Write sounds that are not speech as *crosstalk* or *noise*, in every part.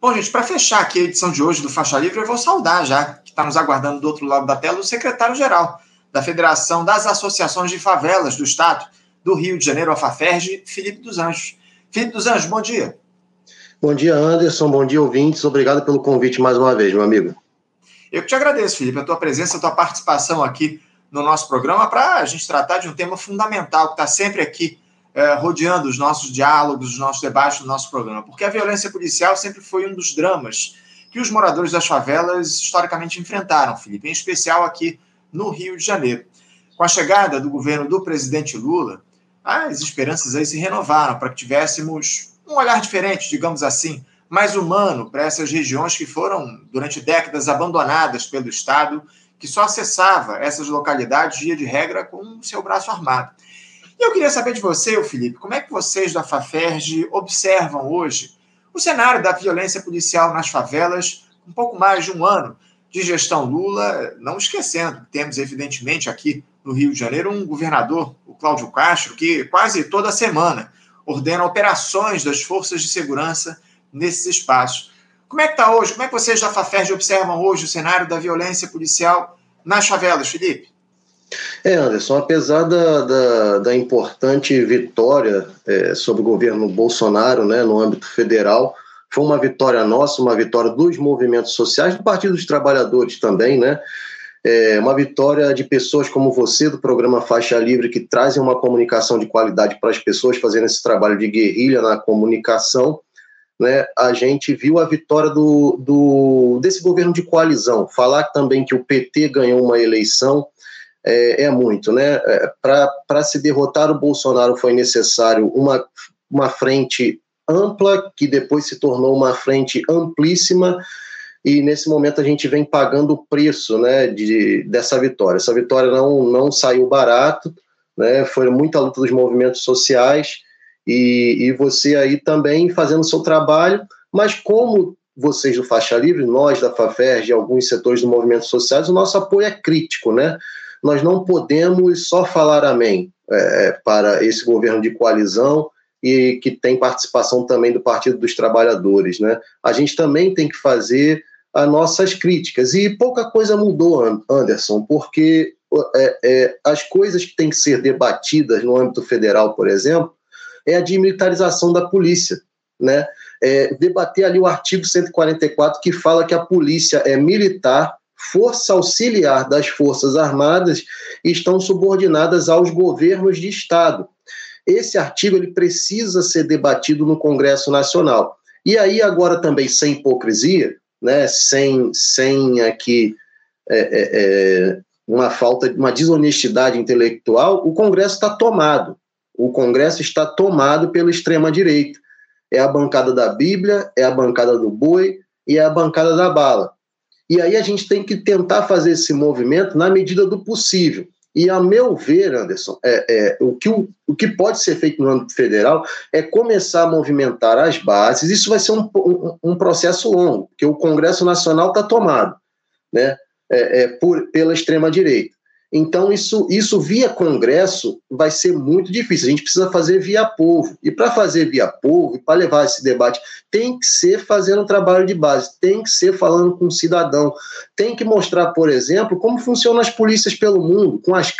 Bom, gente, para fechar aqui a edição de hoje do Faixa Livre, eu vou saudar já, que está nos aguardando do outro lado da tela, o secretário-geral da Federação das Associações de Favelas do Estado do Rio de Janeiro, a FAFERJ, Felipe dos Anjos. Felipe dos Anjos, bom dia. Bom dia, Anderson. Bom dia, ouvintes. Obrigado pelo convite mais uma vez, meu amigo. Eu que te agradeço, Felipe, a tua presença, a tua participação aqui no nosso programa para a gente tratar de um tema fundamental que está sempre aqui é, rodeando os nossos diálogos, os nossos debates no nosso programa. Porque a violência policial sempre foi um dos dramas que os moradores das favelas historicamente enfrentaram, Felipe, em especial aqui no Rio de Janeiro. Com a chegada do governo do presidente Lula, as esperanças aí se renovaram para que tivéssemos um olhar diferente, digamos assim, mais humano para essas regiões que foram, durante décadas, abandonadas pelo Estado, que só acessava essas localidades, via de regra, com o seu braço armado. E eu queria saber de você, Felipe, como é que vocês da FAFERJ observam hoje o cenário da violência policial nas favelas, um pouco mais de um ano de gestão Lula, não esquecendo, temos evidentemente aqui no Rio de Janeiro um governador, o Cláudio Castro, que quase toda semana ordena operações das forças de segurança nesses espaços. Como é que está hoje? Como é que vocês da FAFERJ observam hoje o cenário da violência policial nas favelas, Felipe? É, Anderson, apesar da, da, da importante vitória é, sobre o governo Bolsonaro né, no âmbito federal, foi uma vitória nossa, uma vitória dos movimentos sociais, do Partido dos Trabalhadores também, né? É uma vitória de pessoas como você, do programa Faixa Livre, que trazem uma comunicação de qualidade para as pessoas, fazendo esse trabalho de guerrilha na comunicação. Né, a gente viu a vitória do, do, desse governo de coalizão. Falar também que o PT ganhou uma eleição é, é muito. Né? É, Para se derrotar o Bolsonaro foi necessário uma, uma frente ampla, que depois se tornou uma frente amplíssima, e nesse momento a gente vem pagando o preço né, de, dessa vitória. Essa vitória não, não saiu barato, né, foi muita luta dos movimentos sociais, e, e você aí também fazendo o seu trabalho, mas como vocês do Faixa Livre, nós da FAFERJ e alguns setores do movimento sociais, o nosso apoio é crítico, né? Nós não podemos só falar amém é, para esse governo de coalizão e que tem participação também do Partido dos Trabalhadores, né? A gente também tem que fazer as nossas críticas. E pouca coisa mudou, Anderson, porque é, é, as coisas que têm que ser debatidas no âmbito federal, por exemplo, é a desmilitarização da polícia. Né? É, debater ali o artigo 144 que fala que a polícia é militar, força auxiliar das Forças Armadas estão subordinadas aos governos de Estado. Esse artigo ele precisa ser debatido no Congresso Nacional. E aí, agora também, sem hipocrisia, né, sem, sem aqui é, é, é uma falta, uma desonestidade intelectual, o Congresso está tomado. O Congresso está tomado pela extrema-direita. É a bancada da Bíblia, é a bancada do boi e é a bancada da bala. E aí a gente tem que tentar fazer esse movimento na medida do possível. E, a meu ver, Anderson, é, é, o, que, o, o que pode ser feito no âmbito federal é começar a movimentar as bases. Isso vai ser um, um, um processo longo, porque o Congresso Nacional está tomado né, é, é, por, pela extrema-direita. Então, isso, isso via Congresso vai ser muito difícil. A gente precisa fazer via povo. E para fazer via povo, e para levar esse debate, tem que ser fazendo trabalho de base, tem que ser falando com o cidadão, tem que mostrar, por exemplo, como funcionam as polícias pelo mundo, com as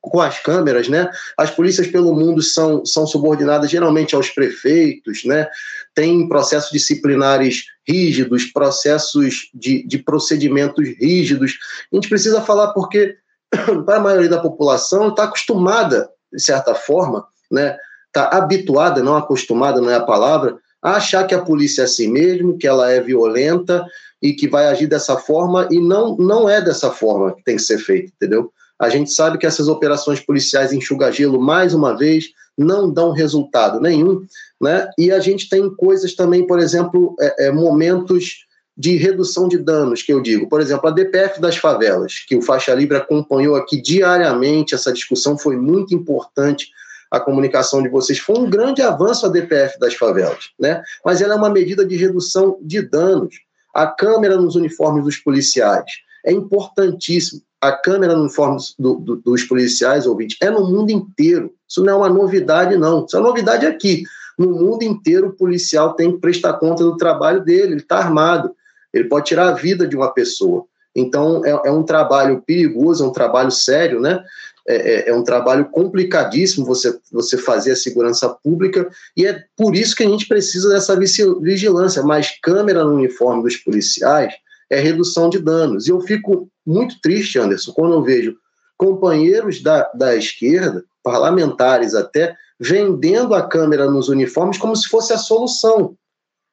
com as câmeras, né? As polícias pelo mundo são, são subordinadas geralmente aos prefeitos, né? Tem processos disciplinares rígidos, processos de, de procedimentos rígidos. A gente precisa falar porque *coughs* para a maioria da população, está acostumada, de certa forma, né? Está habituada, não acostumada, não é a palavra, a achar que a polícia é assim mesmo, que ela é violenta e que vai agir dessa forma, e não, não é dessa forma que tem que ser feito, entendeu? A gente sabe que essas operações policiais enxuga-gelo, mais uma vez, não dão resultado nenhum, né? E a gente tem coisas também, por exemplo, é, é, momentos de redução de danos, que eu digo. Por exemplo, a DPF das favelas, que o Faixa Livre acompanhou aqui diariamente, essa discussão foi muito importante, a comunicação de vocês. Foi um grande avanço a DPF das favelas, né? mas ela é uma medida de redução de danos. A câmera nos uniformes dos policiais é importantíssimo. A câmera nos uniformes do, do, dos policiais, ouvinte, é no mundo inteiro. Isso não é uma novidade, não. Isso é novidade aqui. No mundo inteiro, o policial tem que prestar conta do trabalho dele, ele está armado, ele pode tirar a vida de uma pessoa. Então, é, é um trabalho perigoso, é um trabalho sério, né? É, é, é, um trabalho complicadíssimo você, você fazer a segurança pública, e é por isso que a gente precisa dessa vigilância. Mais câmera no uniforme dos policiais é redução de danos. E eu fico muito triste, Anderson, quando eu vejo companheiros da, da esquerda, parlamentares até, vendendo a câmera nos uniformes como se fosse a solução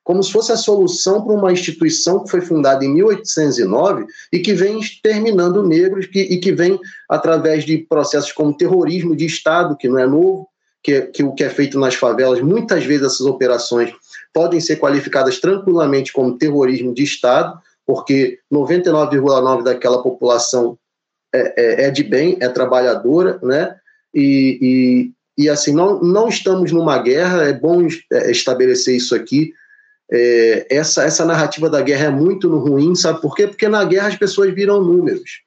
como se fosse a solução para uma instituição que foi fundada em 1809 e que vem exterminando negros que, e que vem através de processos como terrorismo de Estado, que não é novo, que, que o que é feito nas favelas, muitas vezes essas operações podem ser qualificadas tranquilamente como terrorismo de Estado, porque 99,9% daquela população é, é, é, de bem, é trabalhadora, né? E, e, e assim, não, não estamos numa guerra, é bom é, estabelecer isso aqui é, essa, essa narrativa da guerra é muito ruim, sabe por quê? Porque na guerra as pessoas viram números.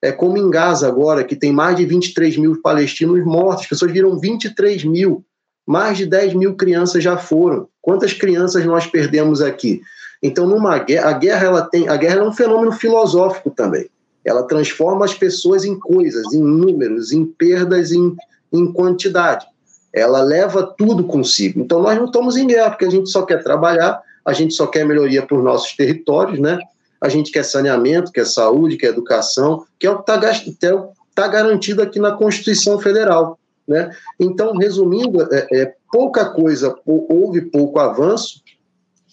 É como em Gaza agora, que tem mais de 23 mil palestinos mortos, as pessoas viram 23 mil, mais de 10 mil crianças já foram. Quantas crianças nós perdemos aqui? Então, numa guerra, a guerra ela tem, a guerra é um fenômeno filosófico também. Ela transforma as pessoas em coisas, em números, em perdas, em, em quantidade ela leva tudo consigo. Então nós não estamos em guerra, porque a gente só quer trabalhar, a gente só quer melhoria para os nossos territórios, né? A gente quer saneamento, quer saúde, quer educação, que é o que está é tá garantido aqui na Constituição Federal. Né? Então, resumindo, é, é pouca coisa, houve pouco avanço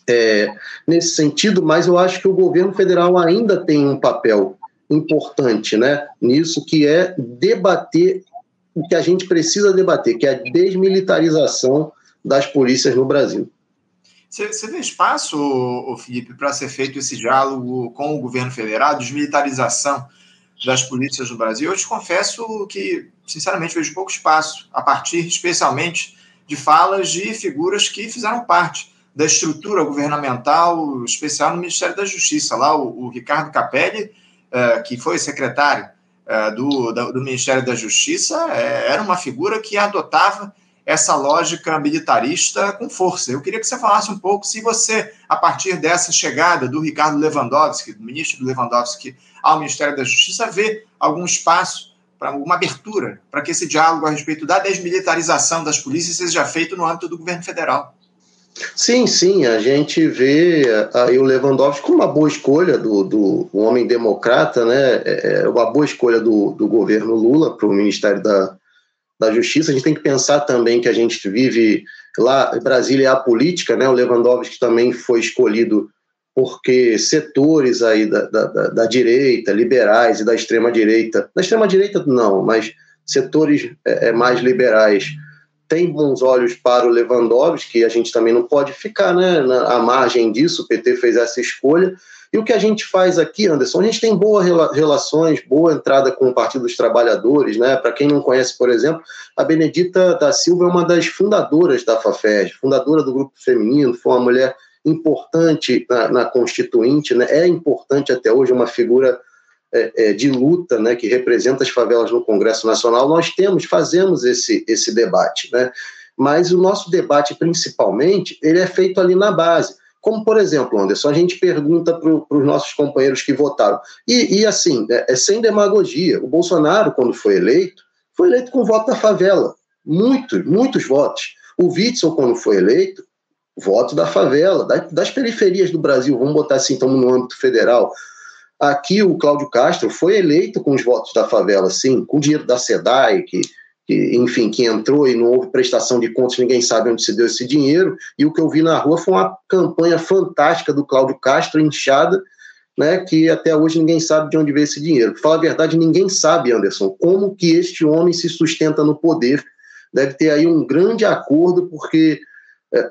é, nesse sentido, mas eu acho que o governo federal ainda tem um papel importante né, nisso, que é debater o que a gente precisa debater, que é a desmilitarização das polícias no Brasil. Você vê espaço, Felipe, para ser feito esse diálogo com o governo federal, desmilitarização das polícias no Brasil? Eu te confesso que, sinceramente, vejo pouco espaço, a partir especialmente de falas de figuras que fizeram parte da estrutura governamental especial no Ministério da Justiça. Lá, o, o Ricardo Capelli, uh, que foi secretário do, do Ministério da Justiça é, era uma figura que adotava essa lógica militarista com força. Eu queria que você falasse um pouco se você, a partir dessa chegada do Ricardo Lewandowski, do ministro Lewandowski, ao Ministério da Justiça, vê algum espaço para uma abertura para que esse diálogo a respeito da desmilitarização das polícias seja feito no âmbito do governo federal. Sim, sim, a gente vê aí o Lewandowski como uma boa escolha do, do um homem democrata, né? É, é uma boa escolha do, do governo Lula para o Ministério da, da Justiça. A gente tem que pensar também que a gente vive lá, Brasília é a política, né? O Lewandowski também foi escolhido porque setores aí da, da, da direita, liberais e da extrema direita, da extrema direita não, mas setores é, é mais liberais tem bons olhos para o Lewandowski, que a gente também não pode ficar né, na, à margem disso, o PT fez essa escolha. E o que a gente faz aqui, Anderson, a gente tem boas relações, boa entrada com o Partido dos Trabalhadores, né? Para quem não conhece, por exemplo, a Benedita da Silva é uma das fundadoras da FAFES, fundadora do grupo feminino, foi uma mulher importante na, na Constituinte, né? É importante até hoje, uma figura de luta, né, que representa as favelas no Congresso Nacional, nós temos, fazemos esse, esse debate, né? Mas o nosso debate, principalmente, ele é feito ali na base. Como, por exemplo, Anderson, a gente pergunta para os nossos companheiros que votaram. E, e assim, é, é, sem demagogia. O Bolsonaro, quando foi eleito, foi eleito com voto da favela. Muitos, muitos votos. O Witzel, quando foi eleito, voto da favela, das, das periferias do Brasil, vamos botar assim, estamos no âmbito federal. Aqui o Cláudio Castro foi eleito com os votos da favela, sim, com o dinheiro da SEDAI, que, que, enfim, que entrou e não houve prestação de contas, ninguém sabe onde se deu esse dinheiro. E o que eu vi na rua foi uma campanha fantástica do Cláudio Castro, inchada, né, que até hoje ninguém sabe de onde veio esse dinheiro. Para falar a verdade, ninguém sabe, Anderson, como que este homem se sustenta no poder. Deve ter aí um grande acordo, porque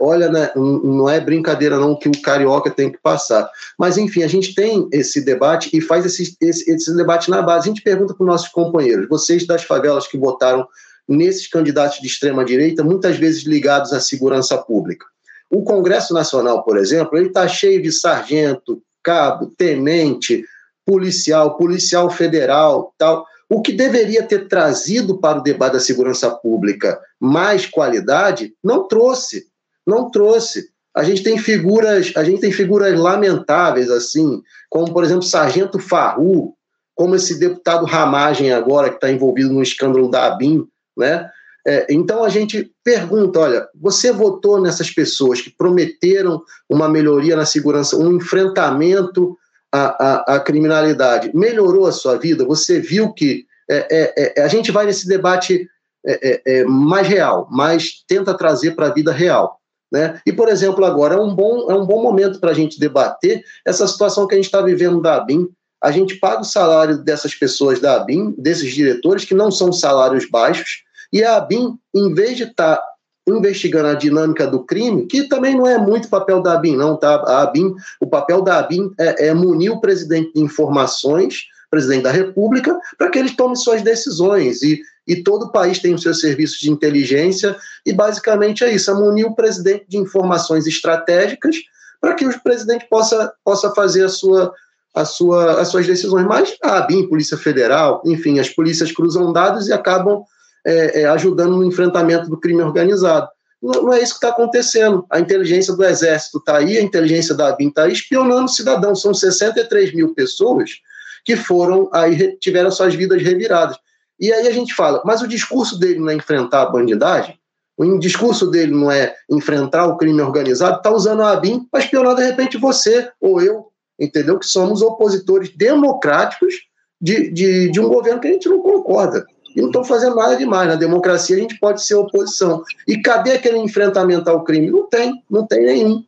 olha, né, não é brincadeira não que o carioca tem que passar. Mas, enfim, a gente tem esse debate e faz esse, esse, esse debate na base. A gente pergunta para os nossos companheiros, vocês das favelas que votaram nesses candidatos de extrema-direita, muitas vezes ligados à segurança pública. O Congresso Nacional, por exemplo, ele está cheio de sargento, cabo, tenente, policial, policial federal, tal. O que deveria ter trazido para o debate da segurança pública mais qualidade, não trouxe Não trouxe. A gente tem figuras, a gente tem figuras lamentáveis assim, como por exemplo Sargento Farru, como esse deputado Ramagem agora que está envolvido no escândalo da ABIN, né? É, então a gente pergunta: olha, você votou nessas pessoas que prometeram uma melhoria na segurança, um enfrentamento à, à, à criminalidade, melhorou a sua vida? Você viu que é, é, é a gente vai nesse debate é, é, mais real, mas tenta trazer para a vida real. Né? E, por exemplo, agora é um bom, é um bom momento para a gente debater essa situação que a gente está vivendo da ABIN. A gente paga o salário dessas pessoas da ABIN, desses diretores, que não são salários baixos, e a ABIN, em vez de estar tá investigando a dinâmica do crime, que também não é muito papel da ABIN, não, tá? A ABIN, o papel da ABIN é, é munir o presidente de informações, presidente da República, para que ele tome suas decisões. E, e todo o país tem os seus serviços de inteligência, e basicamente é isso: é munir o presidente de informações estratégicas para que o presidente possa, possa fazer a sua, a sua, as suas decisões. Mas a ABIN, Polícia Federal, enfim, as polícias cruzam dados e acabam é, é, ajudando no enfrentamento do crime organizado. Não, é isso que está acontecendo. A inteligência do Exército está aí, a inteligência da ABIN está aí espionando cidadãos. São 63 mil pessoas que foram aí, tiveram suas vidas reviradas. E aí a gente fala, mas o discurso dele não é enfrentar a bandidagem? O discurso dele não é enfrentar o crime organizado? Está usando a ABIN para espionar, de repente, você ou eu, entendeu? Que somos opositores democráticos de, de, de um governo que a gente não concorda e não estão fazendo nada demais. Na democracia a gente pode ser oposição. E cadê aquele enfrentamento ao crime? Não tem, não tem nenhum.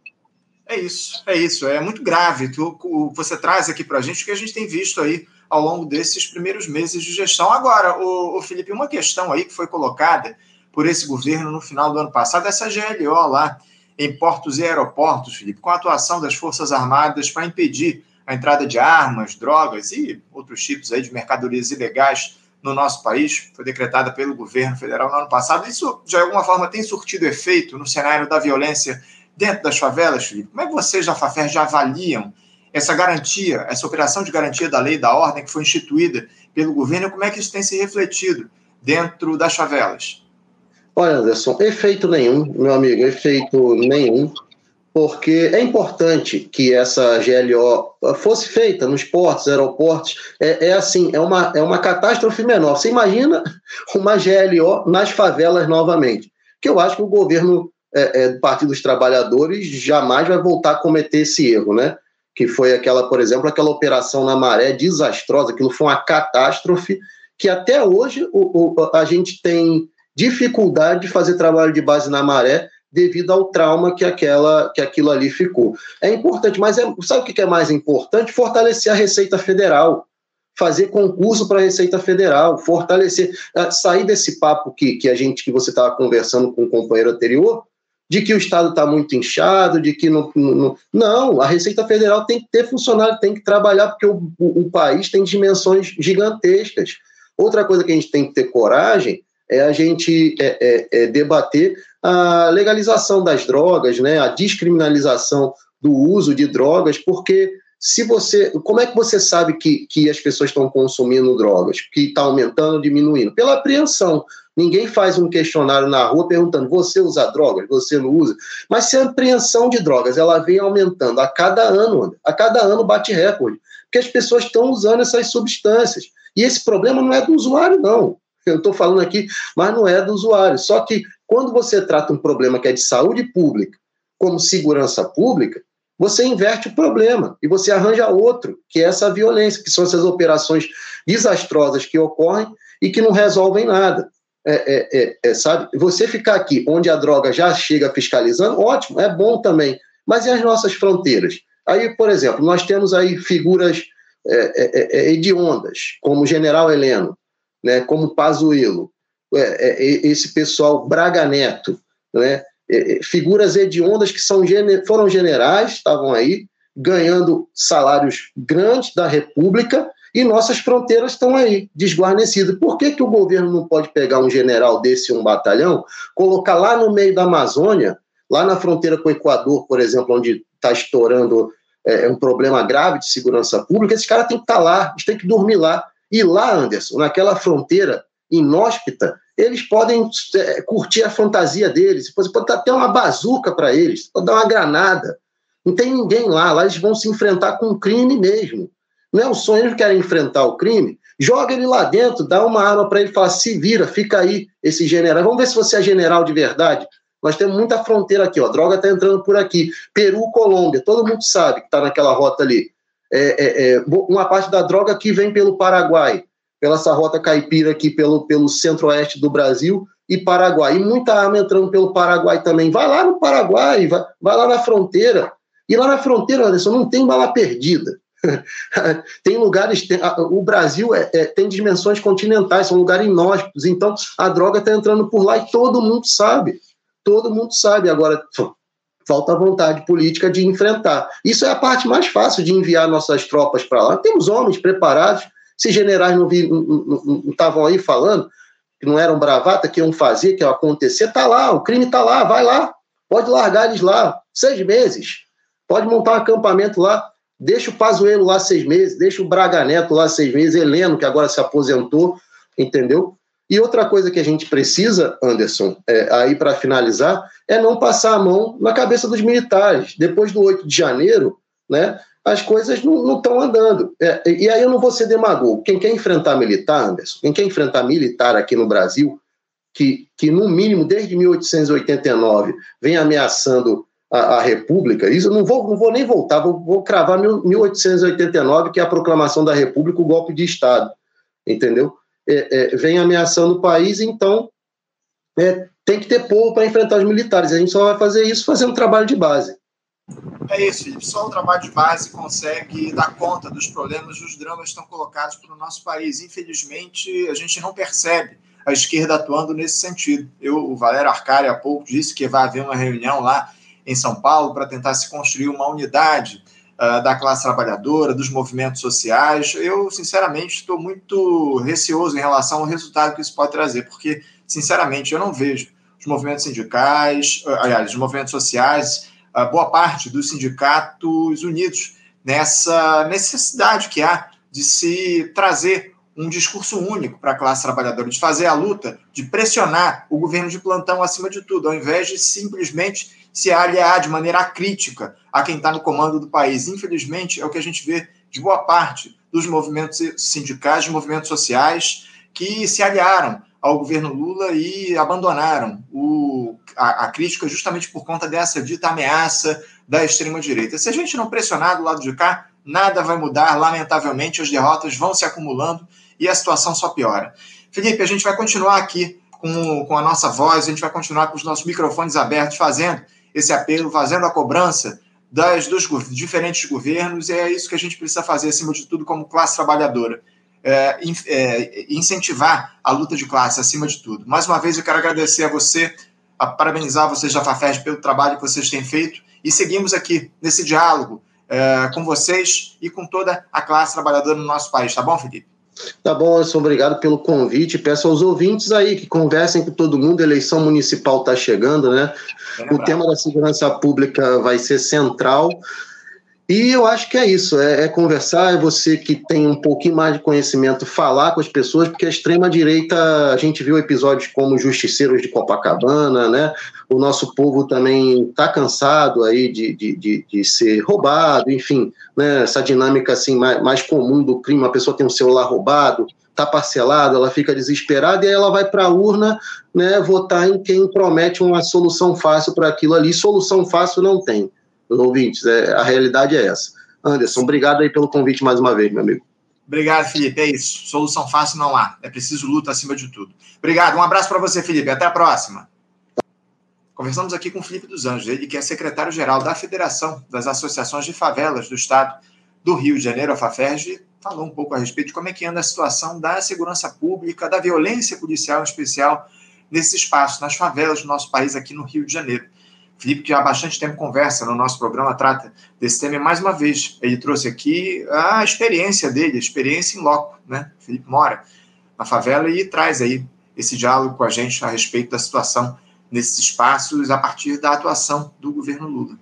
É isso, é isso. É muito grave o que você traz aqui para a gente, o que a gente tem visto aí ao longo desses primeiros meses de gestão. Agora, o, o Felipe, uma questão aí que foi colocada por esse governo no final do ano passado, essa GLO lá em portos e aeroportos, Felipe, com a atuação das Forças Armadas para impedir a entrada de armas, drogas e outros tipos aí de mercadorias ilegais no nosso país, foi decretada pelo governo federal no ano passado. Isso, de alguma forma, tem surtido efeito no cenário da violência dentro das favelas, Felipe? Como é que vocês da FAFER já avaliam essa garantia, essa operação de garantia da lei e da ordem que foi instituída pelo governo, como é que isso tem se refletido dentro das favelas? Olha, Anderson, efeito nenhum, meu amigo, efeito nenhum porque é importante que essa GLO fosse feita nos portos, aeroportos. É, é, assim, é uma, é uma catástrofe menor. Você imagina uma GLO nas favelas novamente? Que eu acho que o governo é, é, do Partido dos Trabalhadores jamais vai voltar a cometer esse erro, né? Que foi aquela, por exemplo, aquela operação na maré desastrosa, aquilo foi uma catástrofe que até hoje o, o, a gente tem dificuldade de fazer trabalho de base na maré devido ao trauma que, aquela, que aquilo ali ficou. É importante, mas é, sabe o que é mais importante? Fortalecer a Receita Federal, fazer concurso para a Receita Federal, fortalecer, ah, sair desse papo que, que a gente que você estava conversando com o companheiro anterior, de que o Estado está muito inchado, de que não, não, não. a Receita Federal tem que ter funcionário, tem que trabalhar, porque o, o, o país tem dimensões gigantescas. Outra coisa que a gente tem que ter coragem é a gente é, é, é debater a legalização das drogas, né, a descriminalização do uso de drogas, porque se você, como é que você sabe que, que as pessoas estão consumindo drogas, que está aumentando diminuindo? Pela apreensão. Ninguém faz um questionário na rua perguntando: você usa drogas? Você não usa? Mas se a apreensão de drogas ela vem aumentando a cada ano, a cada ano bate recorde, porque as pessoas estão usando essas substâncias. E esse problema não é do usuário, não. Eu estou falando aqui, mas não é do usuário. Só que quando você trata um problema que é de saúde pública como segurança pública, você inverte o problema e você arranja outro, que é essa violência, que são essas operações desastrosas que ocorrem e que não resolvem nada. É, é, é, é sabe? Você ficar aqui onde a droga já chega fiscalizando, ótimo, é bom também. Mas e as nossas fronteiras? Aí, por exemplo, nós temos aí figuras é, hediondas, como o General Heleno, né, como Pazuello, esse pessoal Braga Neto, né, figuras hediondas que são, foram generais, estavam aí, ganhando salários grandes da República, e nossas fronteiras estão aí, desguarnecidas. Por que, que o governo não pode pegar um general desse, um batalhão, colocar lá no meio da Amazônia, lá na fronteira com o Equador, por exemplo, onde está estourando é, um problema grave de segurança pública, esses caras têm que estar tá lá, eles têm que dormir lá. E lá, Anderson, naquela fronteira inóspita, eles podem é, curtir a fantasia deles. Você pode dar até uma bazuca para eles, pode dar uma granada. Não tem ninguém lá, lá eles vão se enfrentar com o crime mesmo. Não é o sonho, eles querem enfrentar o crime, joga ele lá dentro, dá uma arma para ele fala: se vira, fica aí, esse general. Vamos ver se você é general de verdade. Nós temos muita fronteira aqui, ó. A droga está entrando por aqui. Peru, Colômbia, todo mundo sabe que está naquela rota ali. É, é, é, uma parte da droga aqui vem pelo Paraguai, pela essa rota caipira aqui pelo, pelo centro-oeste do Brasil e Paraguai. E muita arma entrando pelo Paraguai também. Vai lá no Paraguai, vai, vai lá na fronteira. E lá na fronteira, Anderson, não tem bala perdida. *laughs* tem lugares, o Brasil é, é, tem dimensões continentais, são lugares inóspitos, então a droga está entrando por lá e todo mundo sabe. Todo mundo sabe. Agora, falta vontade política de enfrentar. Isso é a parte mais fácil de enviar nossas tropas para lá. Temos homens preparados, se generais não estavam aí falando que não eram bravata, que iam fazer, que ia acontecer, está lá, o crime está lá, vai lá, pode largar eles lá, seis meses, pode montar um acampamento lá, deixa o Pazuello lá seis meses, deixa o Braga Neto lá seis meses, Heleno, que agora se aposentou, entendeu? E outra coisa que a gente precisa, Anderson, é, aí para finalizar, é não passar a mão na cabeça dos militares. Depois do 8 de janeiro, né, as coisas não estão andando. É, e aí eu não vou ser demagogo. Quem quer enfrentar militar, Anderson, quem quer enfrentar militar aqui no Brasil, que, que no mínimo desde 1889 vem ameaçando a, a República, isso não vou, não vou nem voltar, vou, vou cravar 1889, que é a proclamação da República, o golpe de Estado, entendeu? É, é, vem ameaçando o país, então é, tem que ter povo para enfrentar os militares. A gente só vai fazer isso fazendo trabalho de base. É isso, Felipe. Só o trabalho de base consegue dar conta dos problemas, dos dramas que estão colocados para o nosso país. Infelizmente, a gente não percebe a esquerda atuando nesse sentido. Eu, o Valério Arcari, há pouco, disse que vai haver uma reunião lá em São Paulo para tentar se construir uma unidade uh, da classe trabalhadora, dos movimentos sociais. Eu, sinceramente, estou muito receoso em relação ao resultado que isso pode trazer, porque, sinceramente, eu não vejo os movimentos sindicais, uh, aliás, os movimentos sociais boa parte dos sindicatos unidos nessa necessidade que há de se trazer um discurso único para a classe trabalhadora, de fazer a luta, de pressionar o governo de plantão acima de tudo, ao invés de simplesmente se aliar de maneira crítica a quem está no comando do país. Infelizmente, é o que a gente vê de boa parte dos movimentos sindicais, dos movimentos sociais, que se aliaram ao governo Lula e abandonaram o, a, a, crítica justamente por conta dessa dita ameaça da extrema-direita. Se a gente não pressionar do lado de cá, nada vai mudar. Lamentavelmente, as derrotas vão se acumulando e a situação só piora. Felipe, a gente vai continuar aqui com, com a nossa voz, a gente vai continuar com os nossos microfones abertos, fazendo esse apelo, fazendo a cobrança das, dos diferentes governos, e é isso que a gente precisa fazer, acima de tudo, como classe trabalhadora é, é, incentivar a luta de classe acima de tudo. Mais uma vez, eu quero agradecer a você, a parabenizar vocês da FAFES pelo trabalho que vocês têm feito e seguimos aqui nesse diálogo é, com vocês e com toda a classe trabalhadora no nosso país. Tá bom, Felipe? Tá bom, Anderson, obrigado pelo convite. Peço aos ouvintes aí que conversem com todo mundo. A eleição municipal está chegando, né? O tema da segurança pública vai ser central. E eu acho que é isso, é, é, conversar, é você que tem um pouquinho mais de conhecimento, falar com as pessoas, porque a extrema-direita, a gente viu episódios como Justiceiros de Copacabana, né? O nosso povo também está cansado aí de, de, de, de, ser roubado, enfim, né? essa dinâmica assim mais, mais comum do crime, a pessoa tem um celular roubado, está parcelado, ela fica desesperada e aí ela vai para a urna né, votar em quem promete uma solução fácil para aquilo ali. Solução fácil não tem os ouvintes. É, a realidade é essa. Anderson, obrigado aí pelo convite mais uma vez, meu amigo. Obrigado, Felipe. É isso. Solução fácil não há. É preciso luta acima de tudo. Obrigado. Um abraço para você, Felipe. Até a próxima. Conversamos aqui com o Felipe dos Anjos, ele que é secretário-geral da Federação das Associações de Favelas do Estado do Rio de Janeiro, a FAFERJ, falou um pouco a respeito de como é que anda a situação da segurança pública, da violência policial em especial, nesse espaço, nas favelas do nosso país aqui no Rio de Janeiro. Felipe, que há bastante tempo conversa no nosso programa, trata desse tema e mais uma vez ele trouxe aqui a experiência dele, a experiência em loco, né? Felipe mora na favela e traz aí esse diálogo com a gente a respeito da situação nesses espaços a partir da atuação do governo Lula.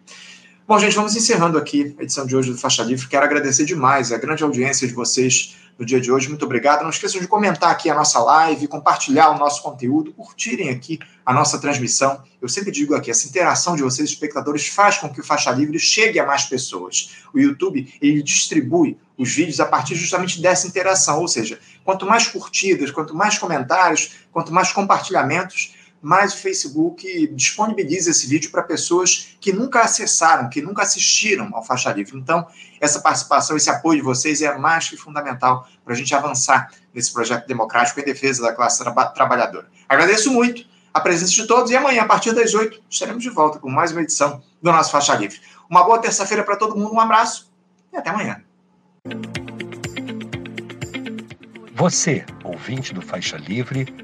Bom, gente, vamos encerrando aqui a edição de hoje do Faixa Livre. Quero agradecer demais a grande audiência de vocês no dia de hoje. Muito obrigado. Não esqueçam de comentar aqui a nossa live, compartilhar o nosso conteúdo, curtirem aqui a nossa transmissão. Eu sempre digo aqui, essa interação de vocês, espectadores, faz com que o Faixa Livre chegue a mais pessoas. O YouTube, ele distribui os vídeos a partir justamente dessa interação, ou seja, quanto mais curtidas, quanto mais comentários, quanto mais compartilhamentos, mais o Facebook disponibiliza esse vídeo para pessoas que nunca acessaram, que nunca assistiram ao Faixa Livre. Então, essa participação, esse apoio de vocês é mais que fundamental para a gente avançar nesse projeto democrático em defesa da classe tra trabalhadora. Agradeço muito a presença de todos e amanhã, a partir das 8, estaremos de volta com mais uma edição do nosso Faixa Livre. Uma boa terça-feira para todo mundo, um abraço e até amanhã. Você, ouvinte do Faixa Livre,